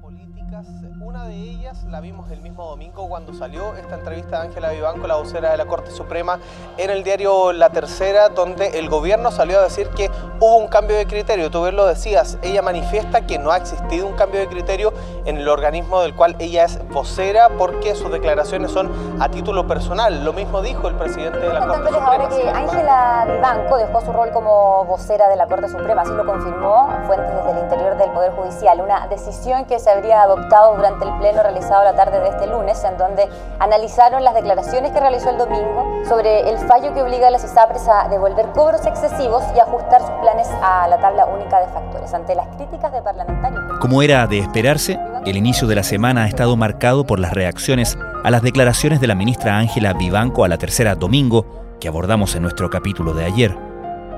políticas. Una de ellas la vimos el mismo domingo cuando salió esta entrevista de Ángela Vivanco, la vocera de la Corte Suprema, en el diario La Tercera, donde el gobierno salió a decir que hubo un cambio de criterio. Tú bien lo decías, ella manifiesta que no ha existido un cambio de criterio en el organismo del cual ella es vocera porque sus declaraciones son a título personal. Lo mismo dijo el presidente de la Corte Suprema. ahora que Ángela Vivanco dejó su rol como vocera de la Corte Suprema, así lo confirmó fuentes desde el interior del Poder Judicial, una decisión que se habría adoptado durante el pleno realizado la tarde de este lunes, en donde analizaron las declaraciones que realizó el domingo sobre el fallo que obliga a las ISAPRES a devolver cobros excesivos y ajustar sus planes a la tabla única de factores. Ante las críticas de parlamentarios. Como era de esperarse, el inicio de la semana ha estado marcado por las reacciones a las declaraciones de la ministra Ángela Vivanco a la tercera domingo, que abordamos en nuestro capítulo de ayer.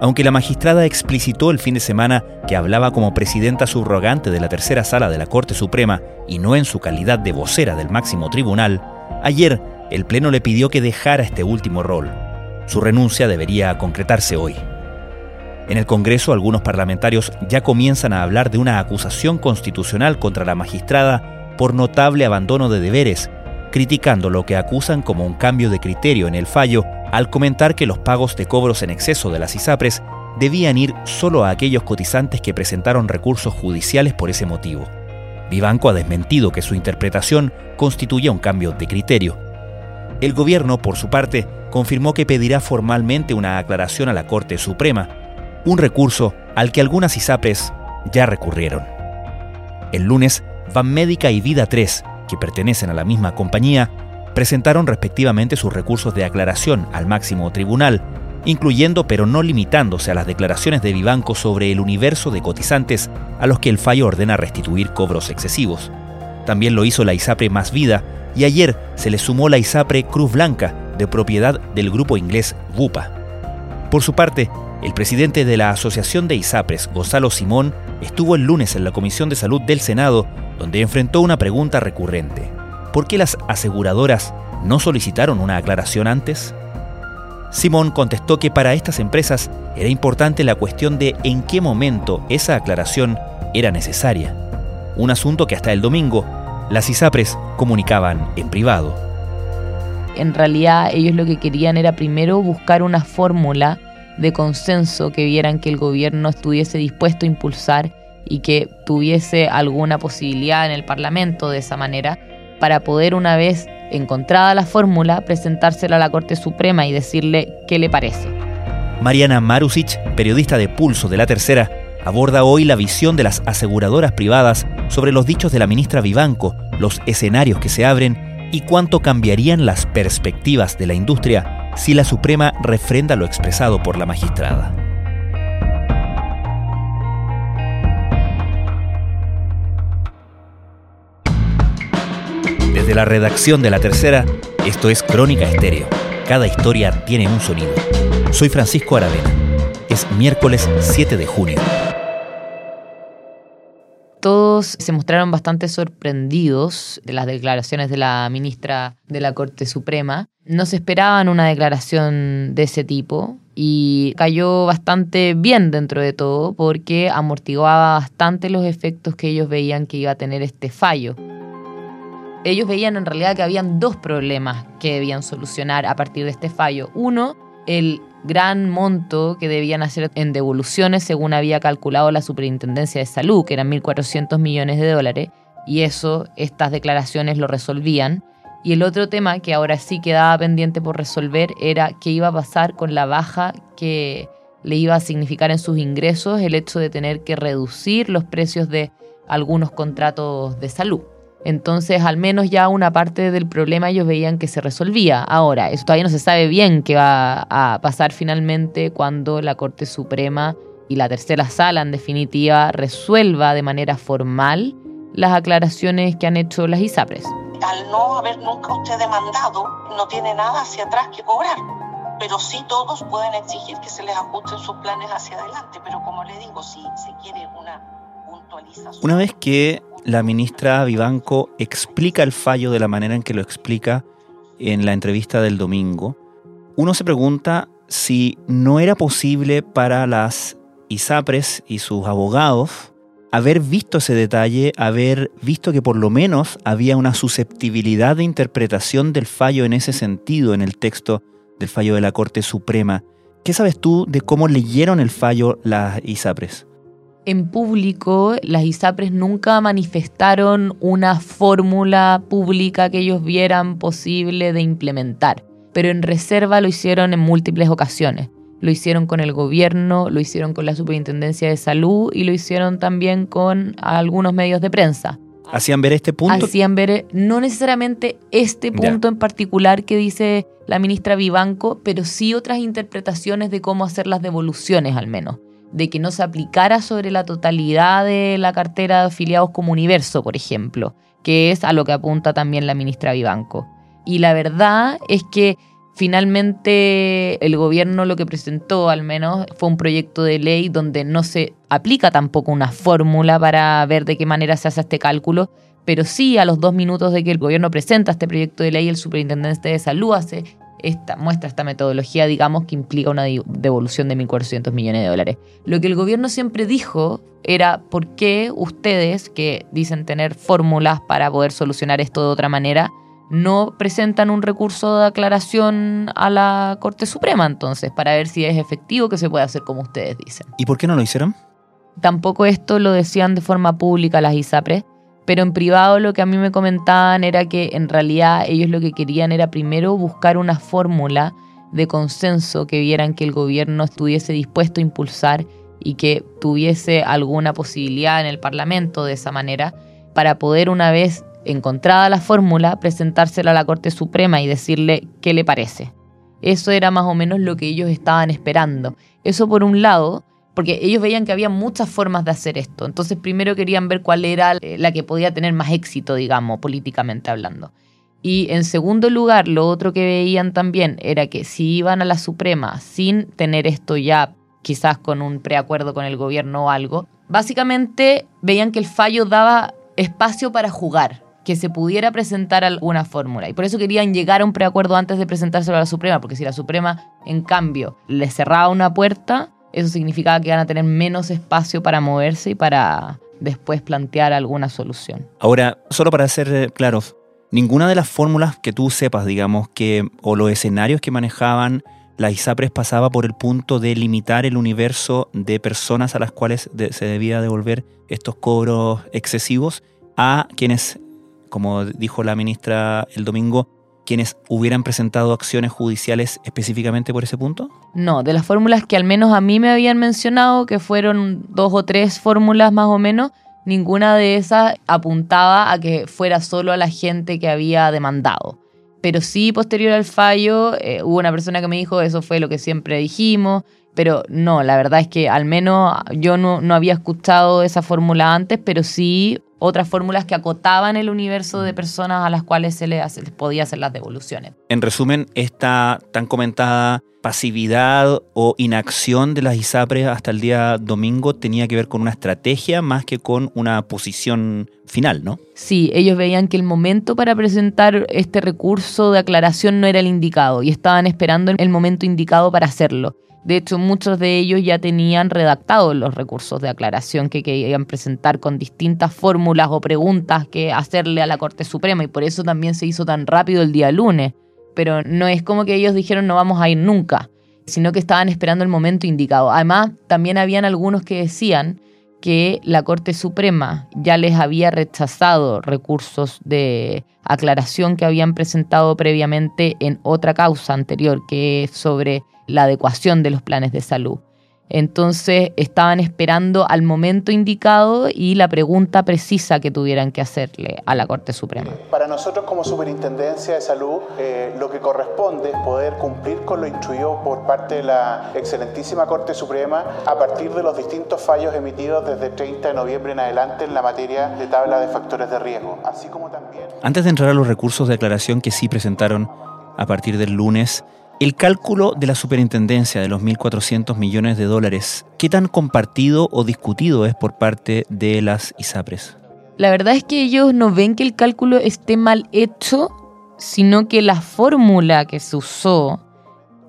Aunque la magistrada explicitó el fin de semana que hablaba como presidenta subrogante de la tercera sala de la Corte Suprema y no en su calidad de vocera del máximo tribunal, ayer el Pleno le pidió que dejara este último rol. Su renuncia debería concretarse hoy. En el Congreso algunos parlamentarios ya comienzan a hablar de una acusación constitucional contra la magistrada por notable abandono de deberes, criticando lo que acusan como un cambio de criterio en el fallo al comentar que los pagos de cobros en exceso de las ISAPRES debían ir solo a aquellos cotizantes que presentaron recursos judiciales por ese motivo. Vivanco ha desmentido que su interpretación constituía un cambio de criterio. El gobierno, por su parte, confirmó que pedirá formalmente una aclaración a la Corte Suprema, un recurso al que algunas ISAPRES ya recurrieron. El lunes, Van Médica y Vida 3, que pertenecen a la misma compañía, presentaron respectivamente sus recursos de aclaración al máximo tribunal, incluyendo pero no limitándose a las declaraciones de Vivanco sobre el universo de cotizantes a los que el fallo ordena restituir cobros excesivos. También lo hizo la ISAPRE Más Vida y ayer se le sumó la ISAPRE Cruz Blanca, de propiedad del grupo inglés VUPA. Por su parte, el presidente de la Asociación de ISAPRES, Gonzalo Simón, estuvo el lunes en la Comisión de Salud del Senado, donde enfrentó una pregunta recurrente. ¿por qué las aseguradoras no solicitaron una aclaración antes? Simón contestó que para estas empresas era importante la cuestión de en qué momento esa aclaración era necesaria, un asunto que hasta el domingo las ISAPRES comunicaban en privado. En realidad ellos lo que querían era primero buscar una fórmula de consenso que vieran que el gobierno estuviese dispuesto a impulsar y que tuviese alguna posibilidad en el Parlamento de esa manera para poder una vez encontrada la fórmula presentársela a la Corte Suprema y decirle qué le parece. Mariana Marusic, periodista de Pulso de la Tercera, aborda hoy la visión de las aseguradoras privadas sobre los dichos de la ministra Vivanco, los escenarios que se abren y cuánto cambiarían las perspectivas de la industria si la Suprema refrenda lo expresado por la magistrada. Desde la redacción de La Tercera, esto es Crónica Estéreo. Cada historia tiene un sonido. Soy Francisco Aravena. Es miércoles 7 de junio. Todos se mostraron bastante sorprendidos de las declaraciones de la ministra de la Corte Suprema. No se esperaban una declaración de ese tipo y cayó bastante bien dentro de todo porque amortiguaba bastante los efectos que ellos veían que iba a tener este fallo ellos veían en realidad que habían dos problemas que debían solucionar a partir de este fallo. Uno, el gran monto que debían hacer en devoluciones según había calculado la Superintendencia de Salud, que eran 1.400 millones de dólares, y eso, estas declaraciones lo resolvían. Y el otro tema que ahora sí quedaba pendiente por resolver era qué iba a pasar con la baja que le iba a significar en sus ingresos el hecho de tener que reducir los precios de algunos contratos de salud. Entonces, al menos ya una parte del problema ellos veían que se resolvía. Ahora, eso todavía no se sabe bien qué va a pasar finalmente cuando la Corte Suprema y la tercera sala, en definitiva, resuelva de manera formal las aclaraciones que han hecho las ISAPRES. Al no haber nunca usted demandado, no tiene nada hacia atrás que cobrar. Pero sí todos pueden exigir que se les ajusten sus planes hacia adelante. Pero como le digo, si se quiere una puntualización... Una vez que la ministra Vivanco explica el fallo de la manera en que lo explica en la entrevista del domingo, uno se pregunta si no era posible para las ISAPRES y sus abogados haber visto ese detalle, haber visto que por lo menos había una susceptibilidad de interpretación del fallo en ese sentido en el texto del fallo de la Corte Suprema. ¿Qué sabes tú de cómo leyeron el fallo las ISAPRES? En público, las ISAPRES nunca manifestaron una fórmula pública que ellos vieran posible de implementar, pero en reserva lo hicieron en múltiples ocasiones lo hicieron con el gobierno, lo hicieron con la Superintendencia de Salud y lo hicieron también con algunos medios de prensa. ¿Hacían ver este punto? Hacían ver no necesariamente este punto en particular que dice la ministra Vivanco, pero sí otras interpretaciones de cómo hacer las devoluciones al menos. De que no se aplicara sobre la totalidad de la cartera de afiliados como universo, por ejemplo, que es a lo que apunta también la ministra Vivanco. Y la verdad es que Finalmente, el gobierno lo que presentó, al menos, fue un proyecto de ley donde no se aplica tampoco una fórmula para ver de qué manera se hace este cálculo, pero sí a los dos minutos de que el gobierno presenta este proyecto de ley, el superintendente de salud hace esta, muestra esta metodología, digamos, que implica una devolución de 1.400 millones de dólares. Lo que el gobierno siempre dijo era por qué ustedes, que dicen tener fórmulas para poder solucionar esto de otra manera, no presentan un recurso de aclaración a la Corte Suprema entonces, para ver si es efectivo que se puede hacer como ustedes dicen. ¿Y por qué no lo hicieron? Tampoco esto lo decían de forma pública las ISAPRES, pero en privado lo que a mí me comentaban era que en realidad ellos lo que querían era primero buscar una fórmula de consenso que vieran que el gobierno estuviese dispuesto a impulsar y que tuviese alguna posibilidad en el Parlamento de esa manera para poder una vez encontrada la fórmula, presentársela a la Corte Suprema y decirle qué le parece. Eso era más o menos lo que ellos estaban esperando. Eso por un lado, porque ellos veían que había muchas formas de hacer esto. Entonces primero querían ver cuál era eh, la que podía tener más éxito, digamos, políticamente hablando. Y en segundo lugar, lo otro que veían también era que si iban a la Suprema sin tener esto ya quizás con un preacuerdo con el gobierno o algo, básicamente veían que el fallo daba espacio para jugar que se pudiera presentar alguna fórmula. Y por eso querían llegar a un preacuerdo antes de presentárselo a la Suprema, porque si la Suprema, en cambio, le cerraba una puerta, eso significaba que iban a tener menos espacio para moverse y para después plantear alguna solución. Ahora, solo para ser eh, claros, ninguna de las fórmulas que tú sepas, digamos, que, o los escenarios que manejaban la ISAPRES pasaba por el punto de limitar el universo de personas a las cuales se debía devolver estos cobros excesivos a quienes como dijo la ministra el domingo, quienes hubieran presentado acciones judiciales específicamente por ese punto? No, de las fórmulas que al menos a mí me habían mencionado, que fueron dos o tres fórmulas más o menos, ninguna de esas apuntaba a que fuera solo a la gente que había demandado. Pero sí, posterior al fallo, eh, hubo una persona que me dijo, eso fue lo que siempre dijimos, pero no, la verdad es que al menos yo no, no había escuchado esa fórmula antes, pero sí otras fórmulas que acotaban el universo de personas a las cuales se les, podía hacer las devoluciones. En resumen, esta tan comentada pasividad o inacción de las ISAPRES hasta el día domingo tenía que ver con una estrategia más que con una posición final, ¿no? Sí, ellos veían que el momento para presentar este recurso de aclaración no era el indicado y estaban esperando el momento indicado para hacerlo. De hecho, muchos de ellos ya tenían redactados los recursos de aclaración que querían presentar con distintas fórmulas o preguntas que hacerle a la Corte Suprema y por eso también se hizo tan rápido el día lunes. Pero no es como que ellos dijeron no vamos a ir nunca, sino que estaban esperando el momento indicado. Además, también habían algunos que decían que la Corte Suprema ya les había rechazado recursos de aclaración que habían presentado previamente en otra causa anterior, que es sobre la adecuación de los planes de salud. Entonces estaban esperando al momento indicado y la pregunta precisa que tuvieran que hacerle a la Corte Suprema. Para nosotros como Superintendencia de Salud, eh, lo que corresponde es poder cumplir con lo instruido por parte de la excelentísima Corte Suprema a partir de los distintos fallos emitidos desde 30 de noviembre en adelante en la materia de tabla de factores de riesgo, así como también... Antes de entrar a los recursos de aclaración que sí presentaron a partir del lunes, el cálculo de la superintendencia de los 1.400 millones de dólares, ¿qué tan compartido o discutido es por parte de las ISAPRES? La verdad es que ellos no ven que el cálculo esté mal hecho, sino que la fórmula que se usó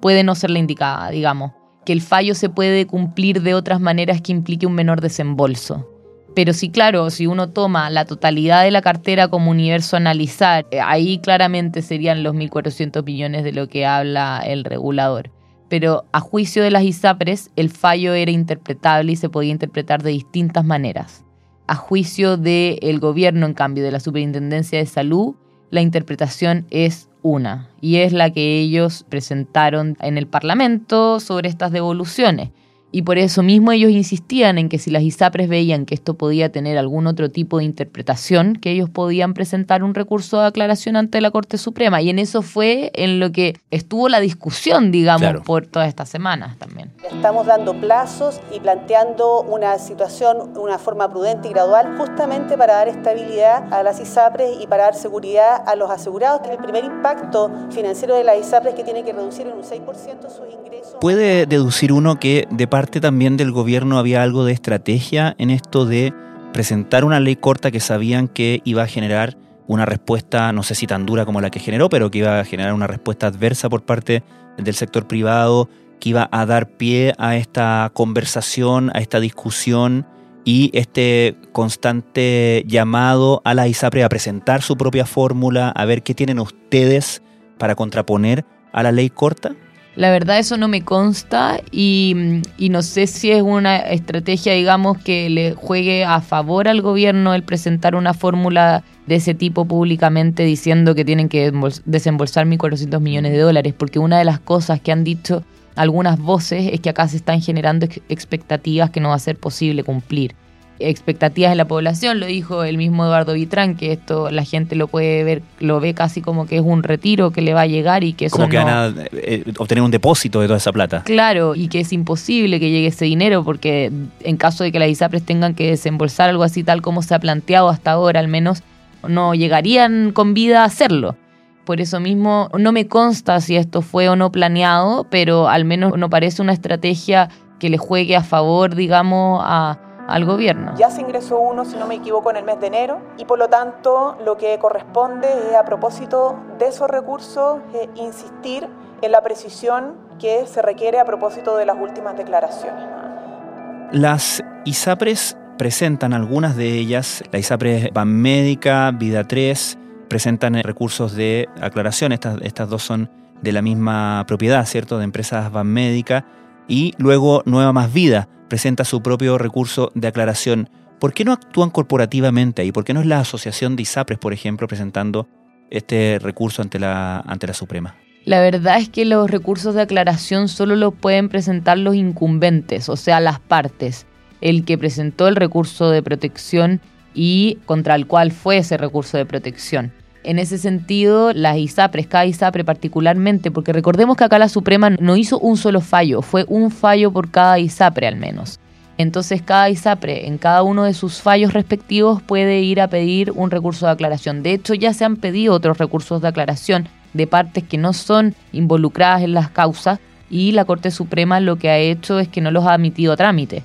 puede no ser la indicada, digamos, que el fallo se puede cumplir de otras maneras que implique un menor desembolso. Pero sí, claro, si uno toma la totalidad de la cartera como universo a analizar, eh, ahí claramente serían los 1.400 millones de lo que habla el regulador. Pero a juicio de las ISAPRES, el fallo era interpretable y se podía interpretar de distintas maneras. A juicio del gobierno, en cambio, de la Superintendencia de Salud, la interpretación es una, y es la que ellos presentaron en el Parlamento sobre estas devoluciones. Y por eso mismo ellos insistían en que si las ISAPRES veían que esto podía tener algún otro tipo de interpretación, que ellos podían presentar un recurso de aclaración ante la Corte Suprema. Y en eso fue en lo que estuvo la discusión, digamos, por todas estas semanas también. Estamos dando plazos y planteando una situación, una forma prudente y gradual, justamente para dar estabilidad a las ISAPRES y para dar seguridad a los asegurados, que el primer impacto financiero de las ISAPRES que tiene que reducir en un 6% sus ingresos. ¿Puede deducir uno que de parte también del gobierno había algo de estrategia en esto de presentar una ley corta que sabían que iba a generar una respuesta, no sé si tan dura como la que generó, pero que iba a generar una respuesta adversa por parte del sector privado, que iba a dar pie a esta conversación, a esta discusión y este constante llamado a la ISAPRE a presentar su propia fórmula, a ver qué tienen ustedes para contraponer a la ley corta? La verdad eso no me consta y, no sé si es una estrategia, digamos, que le juegue a favor al gobierno el presentar una fórmula de ese tipo públicamente diciendo que tienen que desembolsar 1.400 millones de dólares, porque una de las cosas que han dicho algunas voces es que acá se están generando expectativas que no va a ser posible cumplir expectativas de la población, lo dijo el mismo Eduardo Vitrán, que esto la gente lo puede ver, lo ve casi como que es un retiro que le va a llegar y que eso Como que van a eh, obtener un depósito de toda esa plata. Claro, y que es imposible que llegue ese dinero porque en caso de que las ISAPRES tengan que desembolsar algo así tal como se ha planteado hasta ahora al menos, no llegarían con vida a hacerlo. Por eso mismo no me consta si esto fue o no planeado, pero al menos no parece una estrategia que le juegue a favor, digamos, a, al gobierno. Ya se ingresó uno, si no me equivoco, en el mes de enero y por lo tanto lo que corresponde es a propósito de esos recursos insistir en la precisión que se requiere a propósito de las últimas declaraciones. Las ISAPRES presentan algunas de ellas, la ISAPRES Médica, Vida 3, presentan recursos de aclaración, estas, estas dos son de la misma propiedad, ¿cierto?, de empresas Médica y luego Nueva Más Vida presenta su propio recurso de aclaración. ¿Por qué no actúan corporativamente ahí? ¿Por qué no es la Asociación de ISAPRES, por ejemplo, presentando este recurso ante la, ante la Suprema? La verdad es que los recursos de aclaración solo los pueden presentar los incumbentes, o sea, las partes. El que presentó el recurso de protección y contra el cual fue ese recurso de protección. En ese sentido, las ISAPRES, cada ISAPRE particularmente, porque recordemos que acá la Suprema no hizo un solo fallo, fue un fallo por cada ISAPRE al menos. Entonces cada ISAPRE en cada uno de sus fallos respectivos puede ir a pedir un recurso de aclaración. De hecho ya se han pedido otros recursos de aclaración de partes que no son involucradas en las causas y la Corte Suprema lo que ha hecho es que no los ha admitido a trámite.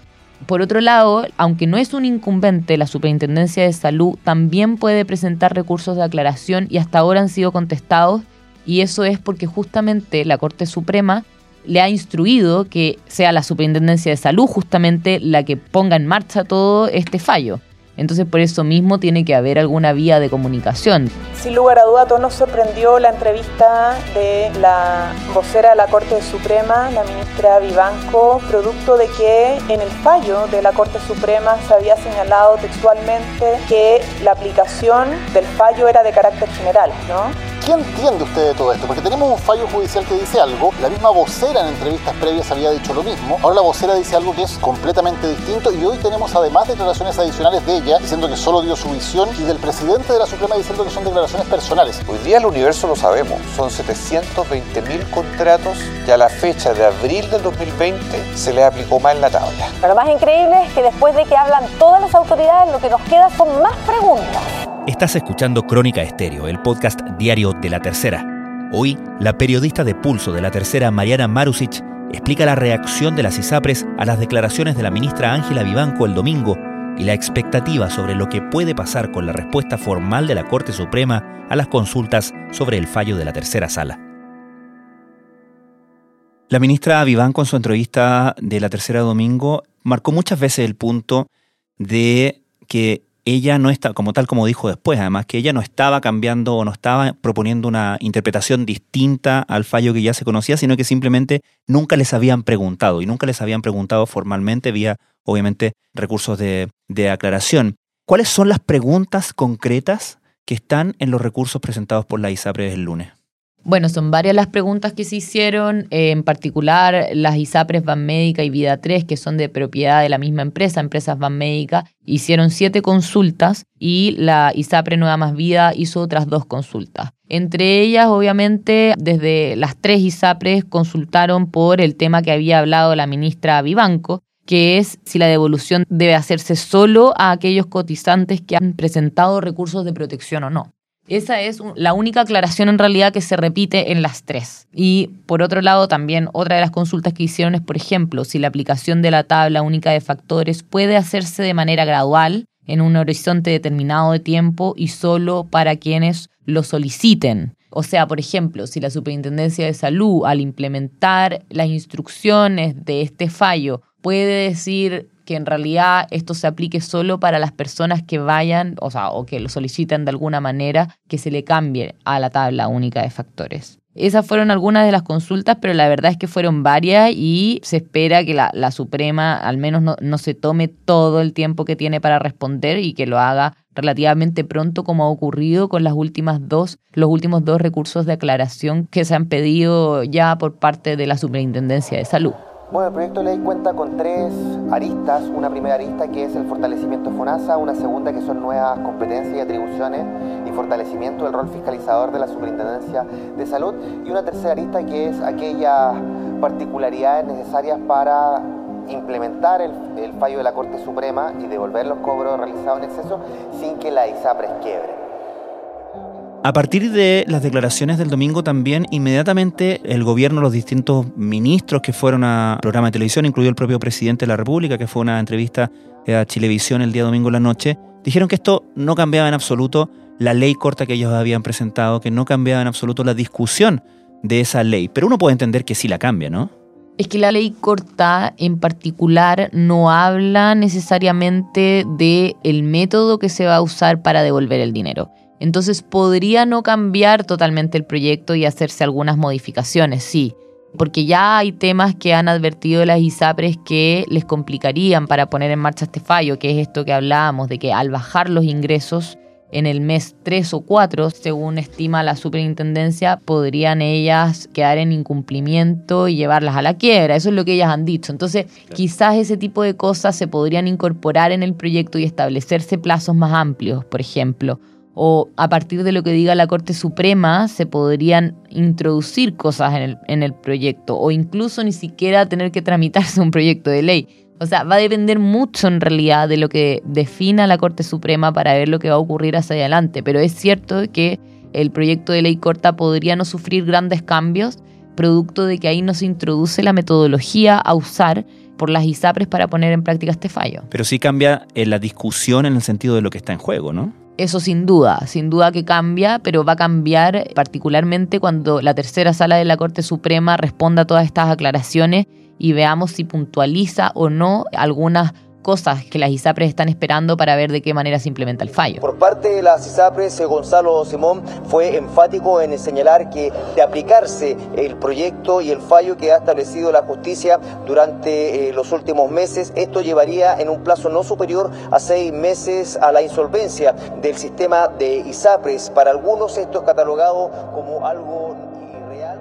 Por otro lado, aunque no es un incumbente, la Superintendencia de Salud también puede presentar recursos de aclaración y hasta ahora han sido contestados y eso es porque justamente la Corte Suprema le ha instruido que sea la Superintendencia de Salud justamente la que ponga en marcha todo este fallo. Entonces por eso mismo tiene que haber alguna vía de comunicación. Sin lugar a duda, todo nos sorprendió la entrevista de la vocera de la Corte Suprema, la ministra Vivanco, producto de que en el fallo de la Corte Suprema se había señalado textualmente que la aplicación del fallo era de carácter general, ¿no? ¿Qué entiende usted de todo esto? Porque tenemos un fallo judicial que dice algo, la misma vocera en entrevistas previas había dicho lo mismo, ahora la vocera dice algo que es completamente distinto y hoy tenemos además declaraciones adicionales de ella diciendo que solo dio su visión y del presidente de la Suprema diciendo que son declaraciones personales. Hoy día el universo lo sabemos, son 720 mil contratos y a la fecha de abril del 2020 se le aplicó más en la tabla. Pero lo más increíble es que después de que hablan todas las autoridades, lo que nos queda son más preguntas. Estás escuchando Crónica Estéreo, el podcast diario de La Tercera. Hoy, la periodista de Pulso de La Tercera, Mariana Marusic, explica la reacción de las ISAPRES a las declaraciones de la ministra Ángela Vivanco el domingo y la expectativa sobre lo que puede pasar con la respuesta formal de la Corte Suprema a las consultas sobre el fallo de la tercera sala. La ministra Vivanco en su entrevista de la tercera domingo marcó muchas veces el punto de que ella no está, como tal como dijo después, además, que ella no estaba cambiando o no estaba proponiendo una interpretación distinta al fallo que ya se conocía, sino que simplemente nunca les habían preguntado y nunca les habían preguntado formalmente vía, obviamente, recursos de, de aclaración. ¿Cuáles son las preguntas concretas que están en los recursos presentados por la ISAPRE el lunes? Bueno, son varias las preguntas que se hicieron, eh, en particular las ISAPRES Banmédica y Vida 3, que son de propiedad de la misma empresa, Empresas Banmédica, hicieron siete consultas y la ISAPRE Nueva Más Vida hizo otras dos consultas. Entre ellas, obviamente, desde las tres ISAPRES consultaron por el tema que había hablado la ministra Vivanco, que es si la devolución debe hacerse solo a aquellos cotizantes que han presentado recursos de protección o no. Esa es la única aclaración en realidad que se repite en las tres. Y por otro lado, también otra de las consultas que hicieron es, por ejemplo, si la aplicación de la tabla única de factores puede hacerse de manera gradual en un horizonte determinado de tiempo y solo para quienes lo soliciten. O sea, por ejemplo, si la Superintendencia de Salud, al implementar las instrucciones de este fallo, puede decir que en realidad esto se aplique solo para las personas que vayan, o sea, o que lo soliciten de alguna manera, que se le cambie a la tabla única de factores. Esas fueron algunas de las consultas, pero la verdad es que fueron varias y se espera que la, Suprema al menos no, no, se tome todo el tiempo que tiene para responder y que lo haga relativamente pronto como ha ocurrido con las últimas dos, los últimos dos recursos de aclaración que se han pedido ya por parte de la Superintendencia de Salud. Bueno, el proyecto de ley cuenta con tres aristas. Una primera arista que es el fortalecimiento de FONASA, una segunda que son nuevas competencias y atribuciones y fortalecimiento del rol fiscalizador de la Superintendencia de Salud y una tercera arista que es aquellas particularidades necesarias para implementar el, el fallo de la Corte Suprema y devolver los cobros realizados en exceso sin que la ISAPRES quiebre. A partir de las declaraciones del domingo también, inmediatamente el gobierno, los distintos ministros que fueron a programa de televisión, incluido el propio presidente de la República, que fue una entrevista a Chilevisión el día domingo en la noche, dijeron que esto no cambiaba en absoluto la ley corta que ellos habían presentado, que no cambiaba en absoluto la discusión de esa ley. Pero uno puede entender que sí la cambia, ¿no? Es que la ley corta en particular no habla necesariamente de el método que se va a usar para devolver el dinero. Entonces podría no cambiar totalmente el proyecto y hacerse algunas modificaciones, sí, porque ya hay temas que han advertido las ISAPRES que les complicarían para poner en marcha este fallo, que es esto que hablábamos, de que al bajar los ingresos en el mes 3 o 4, según estima la superintendencia, podrían ellas quedar en incumplimiento y llevarlas a la quiebra. Eso es lo que ellas han dicho. Entonces, quizás ese tipo de cosas se podrían incorporar en el proyecto y establecerse plazos más amplios, por ejemplo o a partir de lo que diga la Corte Suprema se podrían introducir cosas en el, en el proyecto o incluso ni siquiera tener que tramitarse un proyecto de ley. O sea, va a depender mucho en realidad de lo que defina la Corte Suprema para ver lo que va a ocurrir hacia adelante. Pero es cierto que el proyecto de ley corta podría no sufrir grandes cambios, producto de que ahí no se introduce la metodología a usar por las ISAPRES para poner en práctica este fallo. Pero sí cambia en la discusión en el sentido de lo que está en juego, ¿no? Eso sin duda, sin duda que cambia, pero va a cambiar particularmente cuando la tercera sala de la Corte Suprema responda a todas estas aclaraciones y veamos si puntualiza o no algunas cosas que las ISAPRES están esperando para ver de qué manera se implementa el fallo. Por parte de las ISAPRES, eh, Gonzalo Simón fue enfático en señalar que de aplicarse el proyecto y el fallo que ha establecido la justicia durante eh, los últimos meses, esto llevaría en un plazo no superior a seis meses a la insolvencia del sistema de ISAPRES. Para algunos esto es catalogado como algo irreal.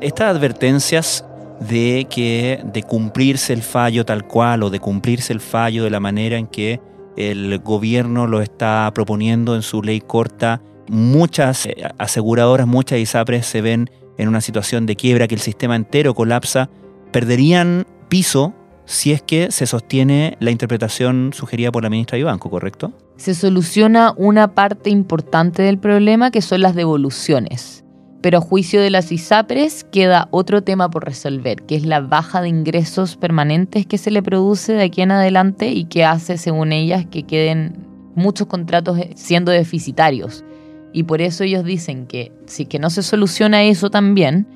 Estas advertencias de que de cumplirse el fallo tal cual o de cumplirse el fallo de la manera en que el gobierno lo está proponiendo en su ley corta, muchas eh, aseguradoras, muchas ISAPRES se ven en una situación de quiebra, que el sistema entero colapsa, perderían piso si es que se sostiene la interpretación sugerida por la ministra de Banco, ¿correcto? Se soluciona una parte importante del problema que son las devoluciones. Pero a juicio de las ISAPRES queda otro tema por resolver, que es la baja de ingresos permanentes que se le produce de aquí en adelante y que hace, según ellas, que queden muchos contratos siendo deficitarios. Y por eso ellos dicen que si que no se soluciona eso también,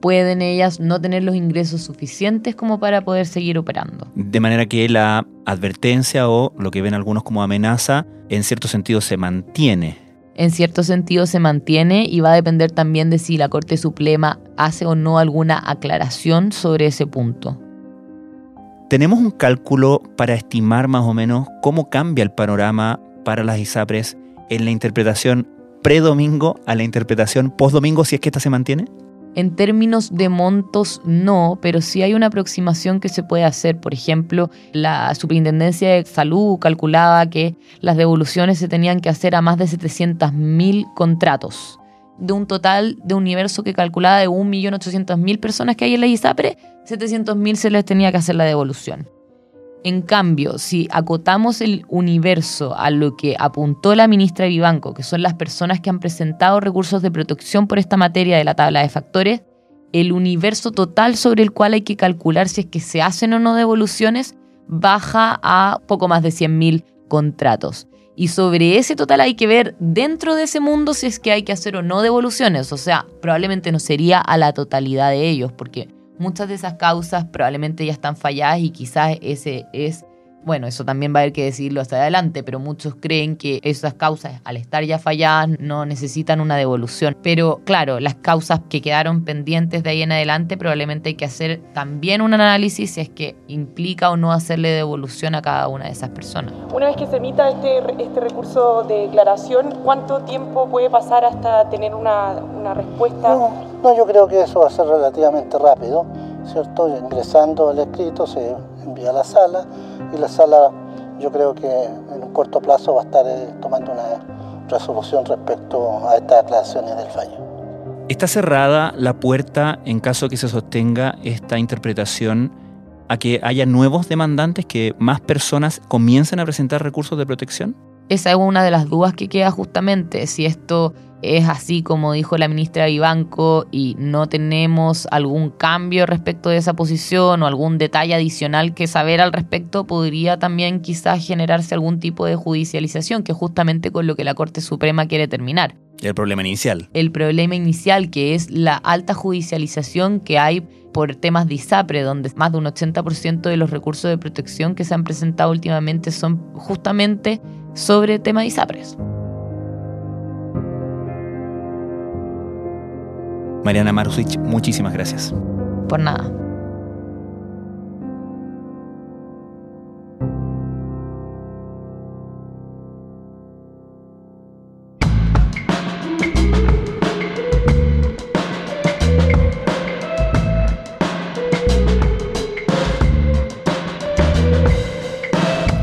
pueden ellas no tener los ingresos suficientes como para poder seguir operando. De manera que la advertencia o lo que ven algunos como amenaza, en cierto sentido se mantiene. En cierto sentido se mantiene y va a depender también de si la Corte Suprema hace o no alguna aclaración sobre ese punto. ¿Tenemos un cálculo para estimar más o menos cómo cambia el panorama para las ISAPRES en la interpretación pre-domingo a la interpretación post-domingo si es que esta se mantiene? En términos de montos, no, pero sí hay una aproximación que se puede hacer. Por ejemplo, la Superintendencia de Salud calculaba que las devoluciones se tenían que hacer a más de 700.000 contratos. De un total de un universo que calculaba de 1.800.000 personas que hay en la ISAPRE, 700.000 se les tenía que hacer la devolución. En cambio, si acotamos el universo a lo que apuntó la ministra Vivanco, que son las personas que han presentado recursos de protección por esta materia de la tabla de factores, el universo total sobre el cual hay que calcular si es que se hacen o no devoluciones baja a poco más de 100.000 contratos. Y sobre ese total hay que ver dentro de ese mundo si es que hay que hacer o no devoluciones. O sea, probablemente no sería a la totalidad de ellos, porque muchas de esas causas probablemente ya están falladas y quizás ese es bueno, eso también va a haber que decirlo hasta adelante, pero muchos creen que esas causas, al estar ya falladas, no necesitan una devolución. Pero claro, las causas que quedaron pendientes de ahí en adelante, probablemente hay que hacer también un análisis si es que implica o no hacerle devolución a cada una de esas personas. Una vez que se emita este, este recurso de declaración, ¿cuánto tiempo puede pasar hasta tener una, una respuesta? No, no, yo creo que eso va a ser relativamente rápido, ¿cierto? Ingresando el escrito se envía a la sala y la sala yo creo que en un corto plazo va a estar eh, tomando una resolución respecto a estas aclaraciones del fallo. ¿Está cerrada la puerta en caso que se sostenga esta interpretación a que haya nuevos demandantes, que más personas comiencen a presentar recursos de protección? Esa es una de las dudas que queda justamente, si esto es así como dijo la ministra Vivanco y no tenemos algún cambio respecto de esa posición o algún detalle adicional que saber al respecto, podría también quizás generarse algún tipo de judicialización, que es justamente con lo que la Corte Suprema quiere terminar. El problema inicial. El problema inicial, que es la alta judicialización que hay por temas de ISAPRE, donde más de un 80% de los recursos de protección que se han presentado últimamente son justamente sobre temas de ISAPRES. Mariana Marusic, muchísimas gracias. Por nada.